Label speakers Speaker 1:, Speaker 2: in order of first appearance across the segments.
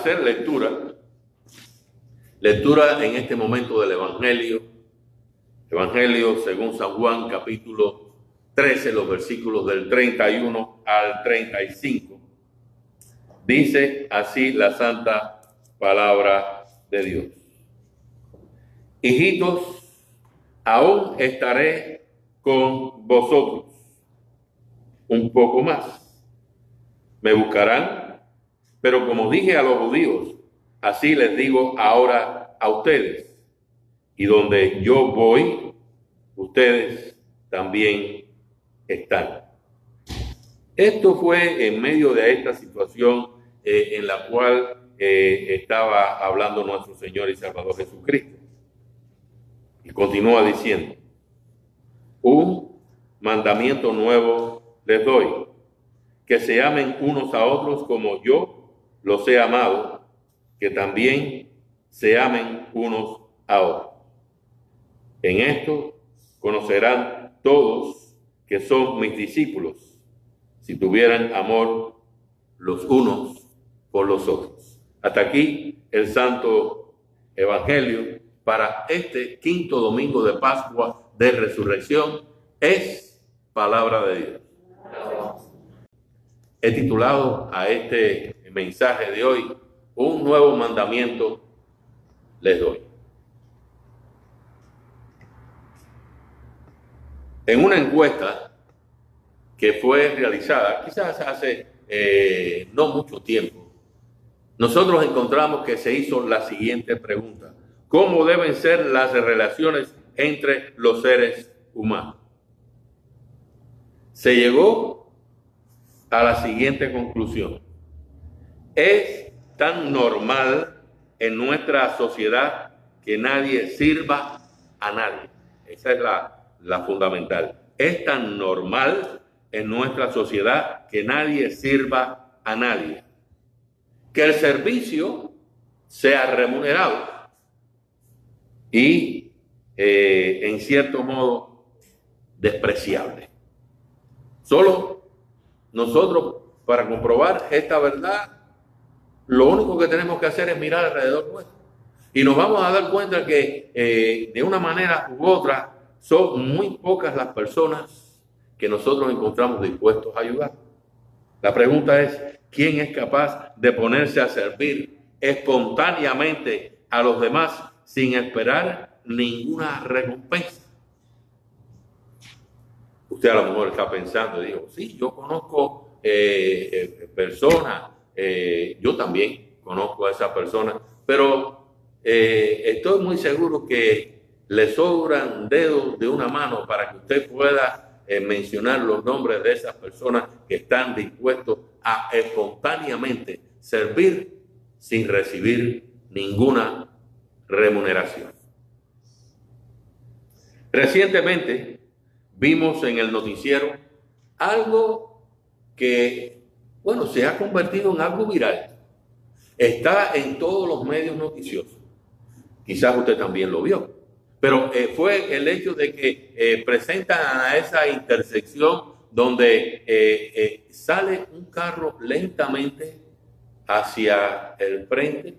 Speaker 1: hacer lectura, lectura en este momento del Evangelio, Evangelio según San Juan capítulo 13, los versículos del 31 al 35. Dice así la santa palabra de Dios. Hijitos, aún estaré con vosotros un poco más. Me buscarán, pero como dije a los judíos, así les digo ahora a ustedes. Y donde yo voy, ustedes también están. Esto fue en medio de esta situación eh, en la cual eh, estaba hablando nuestro Señor y Salvador Jesucristo. Y continúa diciendo, un mandamiento nuevo les doy, que se amen unos a otros como yo los he amado, que también se amen unos a otros. En esto conocerán todos que son mis discípulos, si tuvieran amor los unos por los otros. Hasta aquí el Santo Evangelio para este quinto domingo de Pascua de Resurrección es palabra de Dios. He titulado a este mensaje de hoy, un nuevo mandamiento les doy. En una encuesta que fue realizada, quizás hace eh, no mucho tiempo, nosotros encontramos que se hizo la siguiente pregunta. ¿Cómo deben ser las relaciones entre los seres humanos? Se llegó a la siguiente conclusión. Es tan normal en nuestra sociedad que nadie sirva a nadie. Esa es la, fundamental. Es tan normal en nuestra sociedad que nadie sirva a nadie. Que el servicio sea remunerado y eh, en cierto modo despreciable. Solo nosotros para comprobar esta verdad, lo único que tenemos que hacer es mirar alrededor nuestro. Y nos vamos a dar cuenta que eh, de una manera u otra son muy pocas las personas que nosotros encontramos dispuestos a ayudar. La pregunta es, ¿quién es capaz de ponerse a servir espontáneamente a los demás sin esperar ninguna recompensa? Usted a lo mejor está pensando, digo, sí, yo conozco eh, eh, personas, eh, yo también conozco a esa persona, pero estoy muy seguro que le sobran dedos de una mano para que usted pueda eh, mencionar los nombres de esas personas que están dispuestos a espontáneamente servir sin recibir ninguna remuneración. Recientemente vimos en el noticiero algo que, bueno, se ha convertido en algo viral. Está en todos los medios noticiosos. Quizás usted también lo vio. Pero eh, fue el hecho de que eh, presentan a esa intersección donde eh, sale un carro lentamente hacia el frente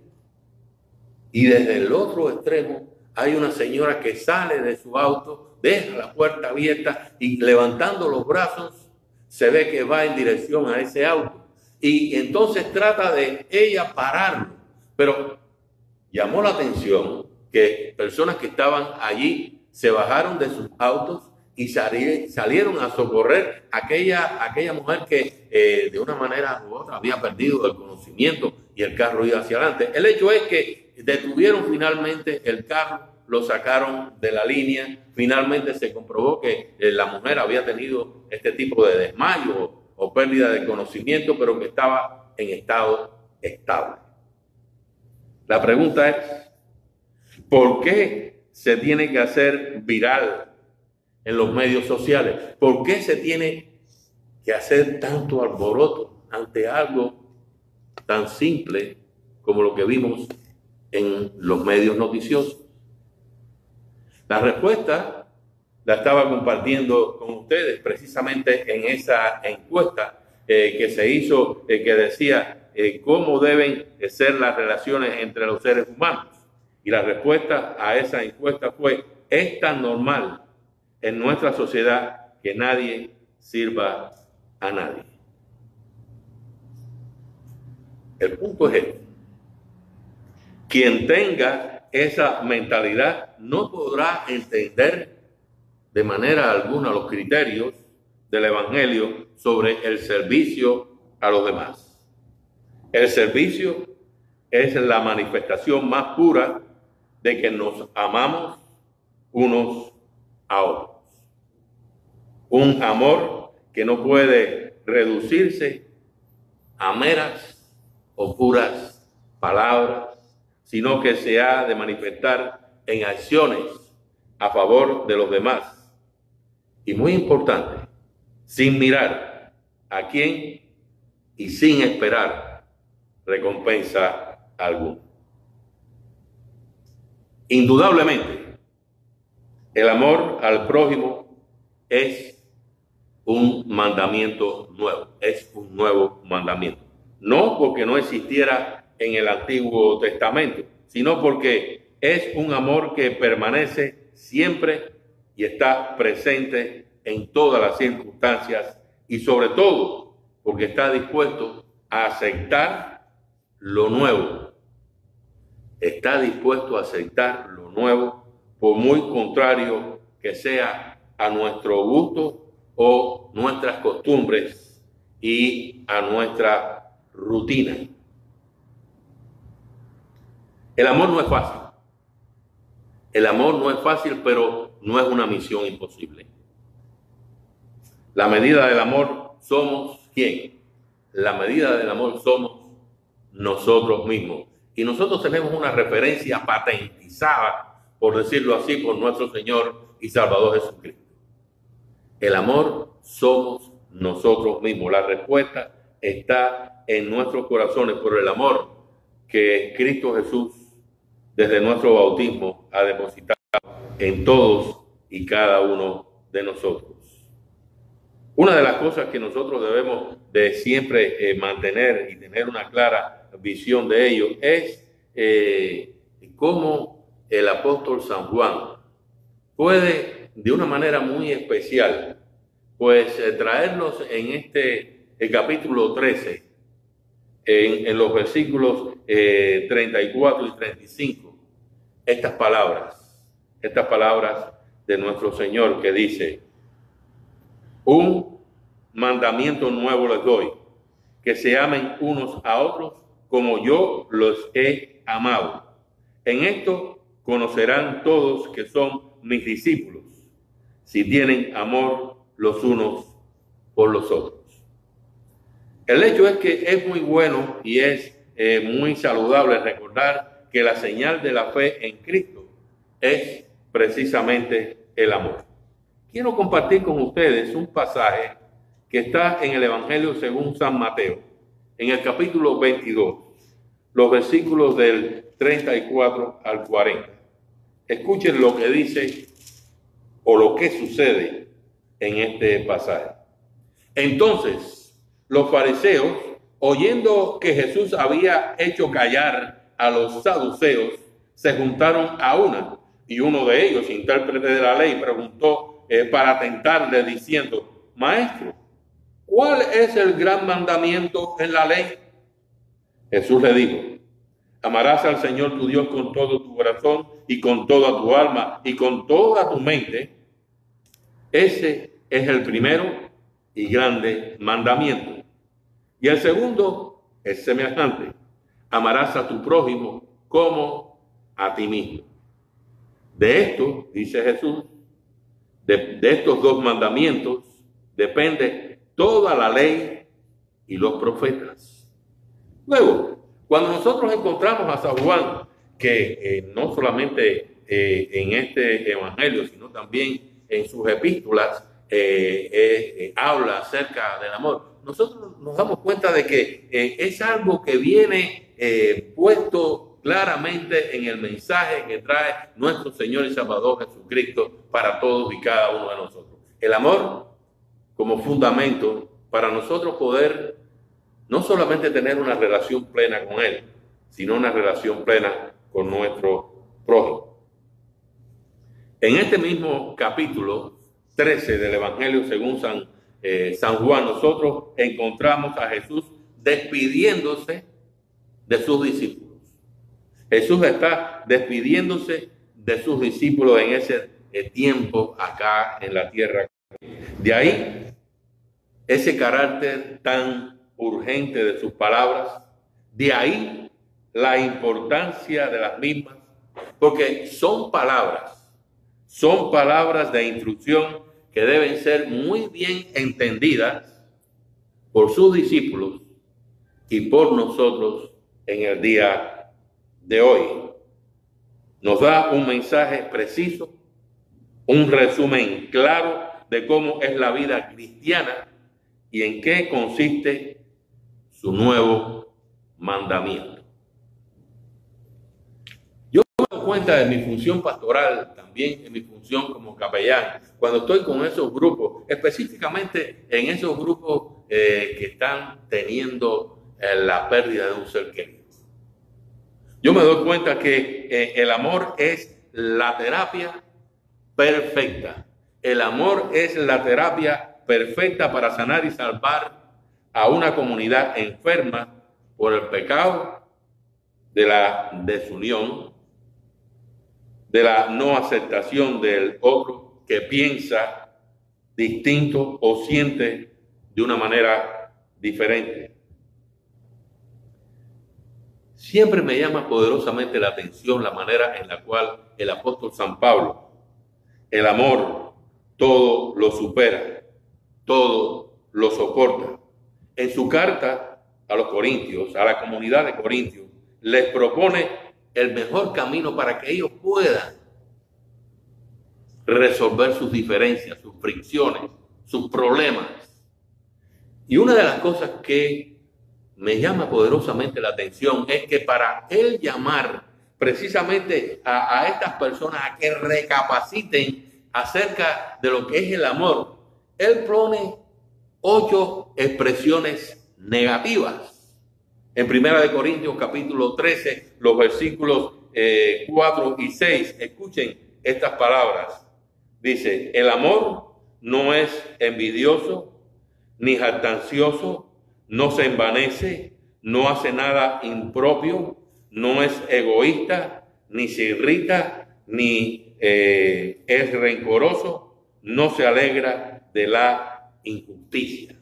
Speaker 1: y desde el otro extremo hay una señora que sale de su auto, deja la puerta abierta y levantando los brazos se ve que va en dirección a ese auto. Y entonces trata de ella pararlo, pero llamó la atención que personas que estaban allí se bajaron de sus autos y salieron a socorrer a aquella, aquella mujer que eh, de una manera u otra había perdido el conocimiento y el carro iba hacia adelante. El hecho es que detuvieron finalmente el carro, lo sacaron de la línea, finalmente se comprobó que eh, la mujer había tenido este tipo de desmayo o pérdida de conocimiento, pero que estaba en estado estable. La pregunta es, ¿Por qué se tiene que hacer viral en los medios sociales? ¿Por qué se tiene que hacer tanto alboroto ante algo tan simple como lo que vimos en los medios noticiosos? La respuesta la estaba compartiendo con ustedes precisamente en esa encuesta eh, que se hizo, eh, que decía, eh, cómo deben ser las relaciones entre los seres humanos. Y la respuesta a esa encuesta fue, es tan normal en nuestra sociedad que nadie sirva a nadie. El punto es este. Quien tenga esa mentalidad no podrá entender de manera alguna los criterios del Evangelio sobre el servicio a los demás. El servicio es la manifestación más pura de que nos amamos unos a otros. Un amor que no puede reducirse a meras o puras palabras, sino que se ha de manifestar en acciones a favor de los demás. Y muy importante, sin mirar a quién y sin esperar recompensa alguna. Indudablemente, el amor al prójimo es un mandamiento nuevo, es un nuevo mandamiento. No porque no existiera en el Antiguo Testamento, sino porque es un amor que permanece siempre y está presente en todas las circunstancias y sobre todo porque está dispuesto a aceptar lo nuevo. Está dispuesto a aceptar lo nuevo por muy contrario que sea a nuestro gusto o nuestras costumbres y a nuestra rutina. El amor no es fácil. El amor no es fácil, pero no es una misión imposible. La medida del amor somos quién? La medida del amor somos nosotros mismos. Y nosotros tenemos una referencia patentizada, por decirlo así, por nuestro Señor y Salvador Jesucristo. El amor somos nosotros mismos. La respuesta está en nuestros corazones por el amor que Cristo Jesús desde nuestro bautismo ha depositado en todos y cada uno de nosotros. Una de las cosas que nosotros debemos de siempre eh, mantener y tener una clara visión de ello es eh, cómo el apóstol San Juan puede de una manera muy especial pues eh, traernos en este capítulo 13 en, en los versículos 34 y 35 estas palabras estas palabras de nuestro Señor que dice un mandamiento nuevo les doy, que se amen unos a otros como yo los he amado. En esto conocerán todos que son mis discípulos, si tienen amor los unos por los otros. El hecho es que es muy bueno y es eh, muy saludable recordar que la señal de la fe en Cristo es precisamente el amor. Quiero compartir con ustedes un pasaje que está en el Evangelio según San Mateo, en el capítulo 22, los versículos del 34 al 40. Escuchen lo que dice o lo que sucede en este pasaje. Entonces, los fariseos, oyendo que Jesús había hecho callar a los saduceos, se juntaron a una y uno de ellos, intérprete de la ley, preguntó eh, para tentarle diciendo, maestro, ¿cuál es el gran mandamiento en la ley? Jesús le dijo, amarás al Señor tu Dios con todo tu corazón y con toda tu alma y con toda tu mente. Ese es el primero y grande mandamiento. Y el segundo es semejante. Amarás a tu prójimo como a ti mismo. De esto, dice Jesús, de, estos dos mandamientos depende toda la ley y los profetas. Luego, cuando nosotros encontramos a San Juan, que eh, no solamente eh, en este evangelio, sino también en sus epístolas, eh, habla acerca del amor, nosotros nos damos cuenta de que es algo que viene puesto claramente en el mensaje que trae nuestro Señor y Salvador Jesucristo para todos y cada uno de nosotros. El amor como fundamento para nosotros poder no solamente tener una relación plena con Él, sino una relación plena con nuestro prójimo. En este mismo capítulo 13 del Evangelio según San, eh, San Juan, nosotros encontramos a Jesús despidiéndose de sus discípulos. Jesús está despidiéndose de sus discípulos en ese eh, tiempo acá en la tierra. De ahí ese carácter tan urgente de sus palabras, de ahí la importancia de las mismas, porque son palabras, son palabras de instrucción que deben ser muy bien entendidas por sus discípulos y por nosotros en el día de hoy. Nos da un mensaje preciso, un resumen claro de cómo es la vida cristiana y en qué consiste su nuevo mandamiento. Yo me doy cuenta de mi función pastoral, también en mi función como capellán, cuando estoy con esos grupos, específicamente en esos grupos eh, que están teniendo eh, la pérdida de un ser querido. Yo me doy cuenta que eh, el amor es la terapia perfecta. El amor es la terapia perfecta para sanar y salvar a una comunidad enferma por el pecado de la desunión, de la no aceptación del otro que piensa distinto o siente de una manera diferente. Siempre me llama poderosamente la atención la manera en la cual el apóstol San Pablo, el amor, todo lo supera, todo lo soporta en su carta a los Corintios, a la comunidad de Corintios, les propone el mejor camino para que ellos puedan resolver sus diferencias, sus fricciones, sus problemas. Y una de las cosas que me llama poderosamente la atención es que para él llamar precisamente a, a estas personas a que recapaciten acerca de lo que es el amor, él pone ocho expresiones negativas. En Primera de Corintios capítulo 13, los versículos 4 eh, y 6, escuchen estas palabras. Dice, el amor no es envidioso ni jactancioso, no se envanece, no hace nada impropio, no es egoísta, ni se irrita, ni eh, es rencoroso, no se alegra de la injusticia.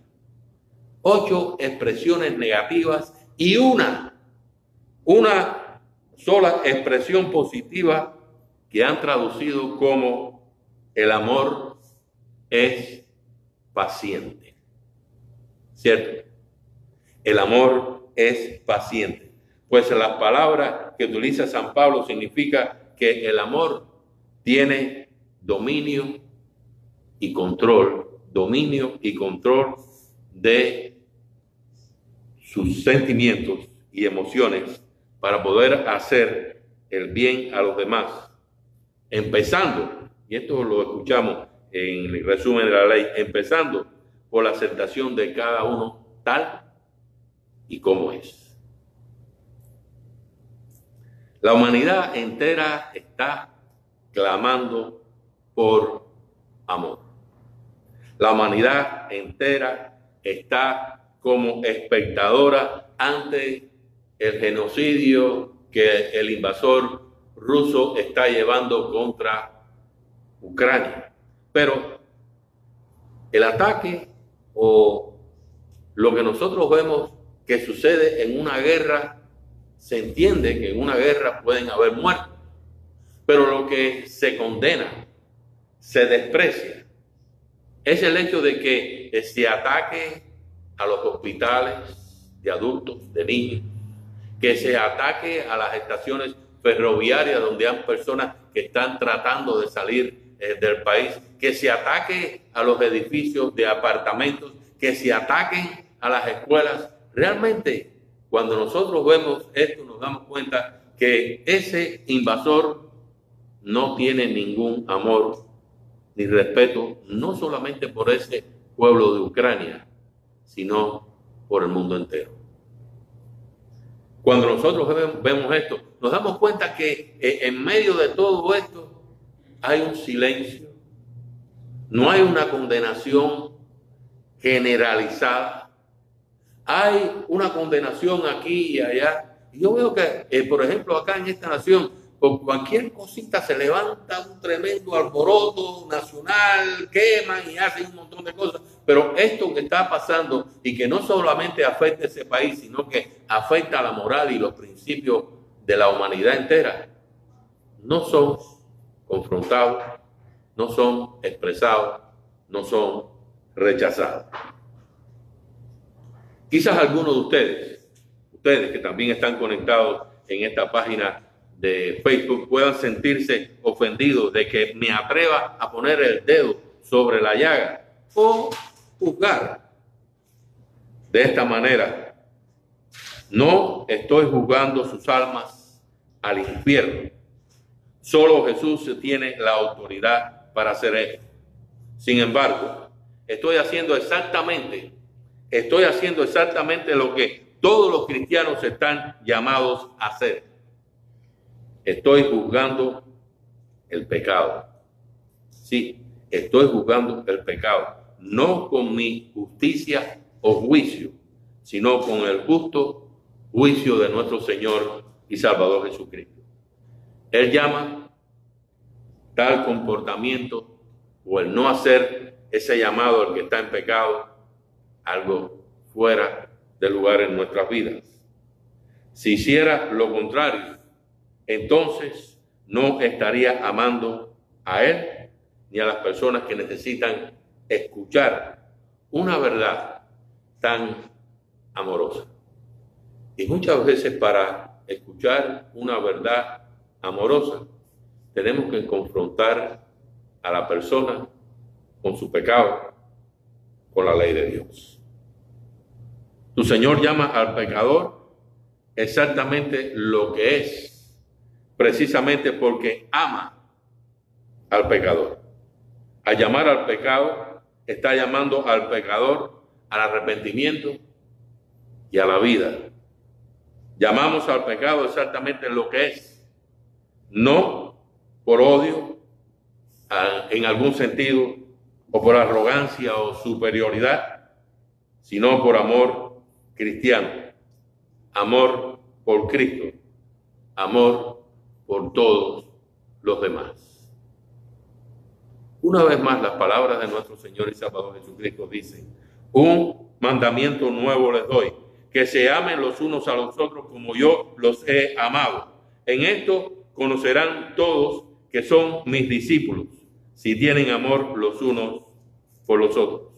Speaker 1: Ocho expresiones negativas y una, una sola expresión positiva que han traducido como el amor es paciente. ¿Cierto? El amor es paciente. Pues la palabra que utiliza San Pablo significa que el amor tiene dominio y control dominio y control de sus sentimientos y emociones para poder hacer el bien a los demás. Empezando, y esto lo escuchamos en el resumen de la ley, empezando por la aceptación de cada uno tal y como es. La humanidad entera está clamando por amor. La humanidad entera está como espectadora ante el genocidio que el invasor ruso está llevando contra Ucrania. Pero el ataque o lo que nosotros vemos que sucede en una guerra, se entiende que en una guerra pueden haber muertos, pero lo que se condena, se desprecia, es el hecho de que se ataque a los hospitales de adultos, de niños, que se ataque a las estaciones ferroviarias donde hay personas que están tratando de salir eh, del país, que se ataque a los edificios de apartamentos, que se ataquen a las escuelas. Realmente, cuando nosotros vemos esto, nos damos cuenta que ese invasor no tiene ningún amor ni respeto, no solamente por ese pueblo de Ucrania, sino por el mundo entero. Cuando nosotros vemos esto, nos damos cuenta que eh, en medio de todo esto hay un silencio, no hay una condenación generalizada, hay una condenación aquí y allá. Yo veo que, eh, por ejemplo, acá en esta nación, por cualquier cosita se levanta un tremendo alboroto nacional, queman y hacen un montón de cosas. Pero esto que está pasando y que no solamente afecta a ese país, sino que afecta a la moral y los principios de la humanidad entera, no son confrontados, no son expresados, no son rechazados. Quizás algunos de ustedes, ustedes que también están conectados en esta página de Facebook puedan sentirse ofendidos de que me atreva a poner el dedo sobre la llaga o juzgar de esta manera. No estoy juzgando sus almas al infierno. Solo Jesús tiene la autoridad para hacer esto. Sin embargo, estoy haciendo exactamente, estoy haciendo exactamente lo que todos los cristianos están llamados a hacer Estoy juzgando el pecado. Sí, estoy juzgando el pecado, no con mi justicia o juicio, sino con el justo juicio de nuestro Señor y Salvador Jesucristo. Él llama tal comportamiento o el no hacer ese llamado al que está en pecado algo fuera de lugar en nuestras vidas. Si hiciera lo contrario, entonces no estaría amando a Él ni a las personas que necesitan escuchar una verdad tan amorosa. Y muchas veces para escuchar una verdad amorosa tenemos que confrontar a la persona con su pecado, con la ley de Dios. Tu Señor llama al pecador exactamente lo que es precisamente porque ama al pecador. Al llamar al pecado, está llamando al pecador al arrepentimiento y a la vida. Llamamos al pecado exactamente lo que es, no por odio en algún sentido o por arrogancia o superioridad, sino por amor cristiano, amor por Cristo, amor por todos los demás. Una vez más, las palabras de nuestro Señor y Salvador Jesucristo dicen, un mandamiento nuevo les doy, que se amen los unos a los otros como yo los he amado. En esto conocerán todos que son mis discípulos, si tienen amor los unos por los otros.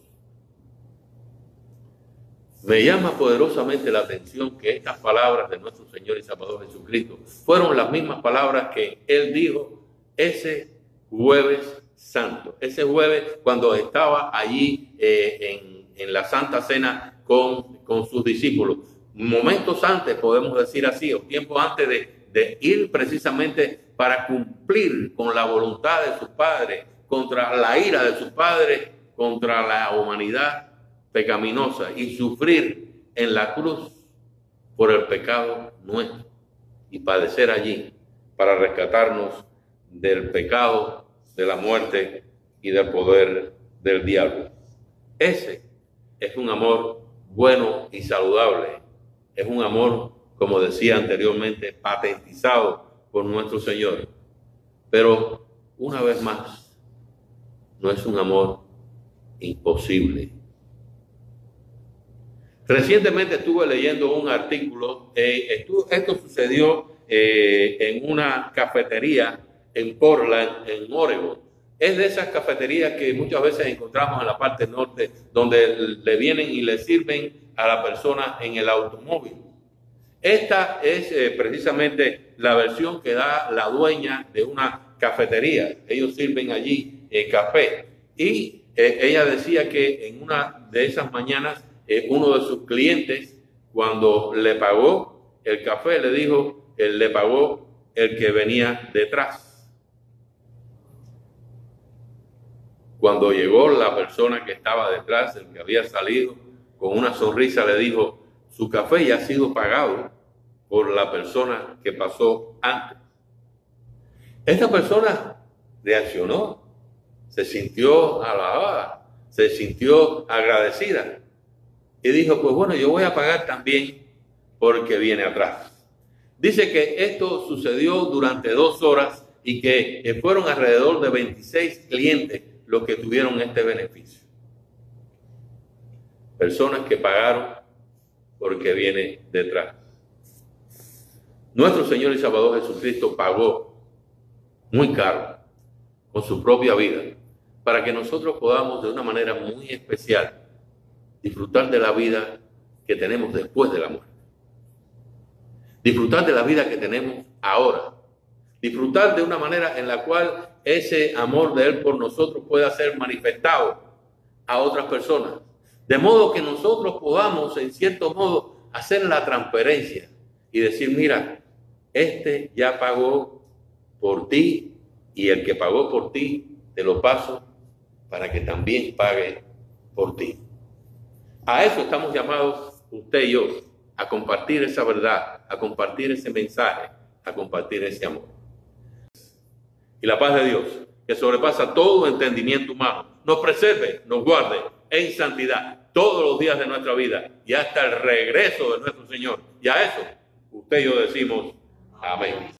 Speaker 1: Me llama poderosamente la atención que estas palabras de nuestro Señor y Salvador Jesucristo fueron las mismas palabras que Él dijo ese jueves santo, ese jueves cuando estaba allí eh, en, la Santa Cena con, sus discípulos. Momentos antes, podemos decir así, o tiempo antes de, de ir precisamente para cumplir con la voluntad de su Padre, contra la ira de su Padre, contra la humanidad pecaminosa y sufrir en la cruz por el pecado nuestro y padecer allí para rescatarnos del pecado, de la muerte y del poder del diablo. Ese es un amor bueno y saludable. Es un amor, como decía anteriormente, patentizado por nuestro Señor. Pero una vez más, no es un amor imposible Recientemente estuve leyendo un artículo, eh, esto, sucedió eh, en una cafetería en Portland, en Oregon. Es de esas cafeterías que muchas veces encontramos en la parte norte, donde le vienen y le sirven a la persona en el automóvil. Esta es eh, precisamente la versión que da la dueña de una cafetería. Ellos sirven allí café. Y ella decía que en una de esas mañanas uno de sus clientes, cuando le pagó el café, le dijo, él le pagó el que venía detrás. Cuando llegó la persona que estaba detrás, el que había salido, con una sonrisa le dijo, su café ya ha sido pagado por la persona que pasó antes. Esta persona reaccionó, se sintió alabada, se sintió agradecida y dijo, pues bueno, yo voy a pagar también porque viene atrás. Dice que esto sucedió durante dos horas y que fueron alrededor de 26 clientes los que tuvieron este beneficio. Personas que pagaron porque viene detrás. Nuestro Señor y Salvador Jesucristo pagó muy caro con su propia vida para que nosotros podamos de una manera muy especial disfrutar de la vida que tenemos después de la muerte. Disfrutar de la vida que tenemos ahora. Disfrutar de una manera en la cual ese amor de Él por nosotros pueda ser manifestado a otras personas. De modo que nosotros podamos, en cierto modo, hacer la transferencia y decir, mira, este ya pagó por ti y el que pagó por ti, te lo paso para que también pague por ti. A eso estamos llamados usted y yo, a compartir esa verdad, a compartir ese mensaje, a compartir ese amor. Y la paz de Dios, que sobrepasa todo entendimiento humano, nos preserve, nos guarde en santidad todos los días de nuestra vida y hasta el regreso de nuestro Señor. Y a eso usted y yo decimos amén.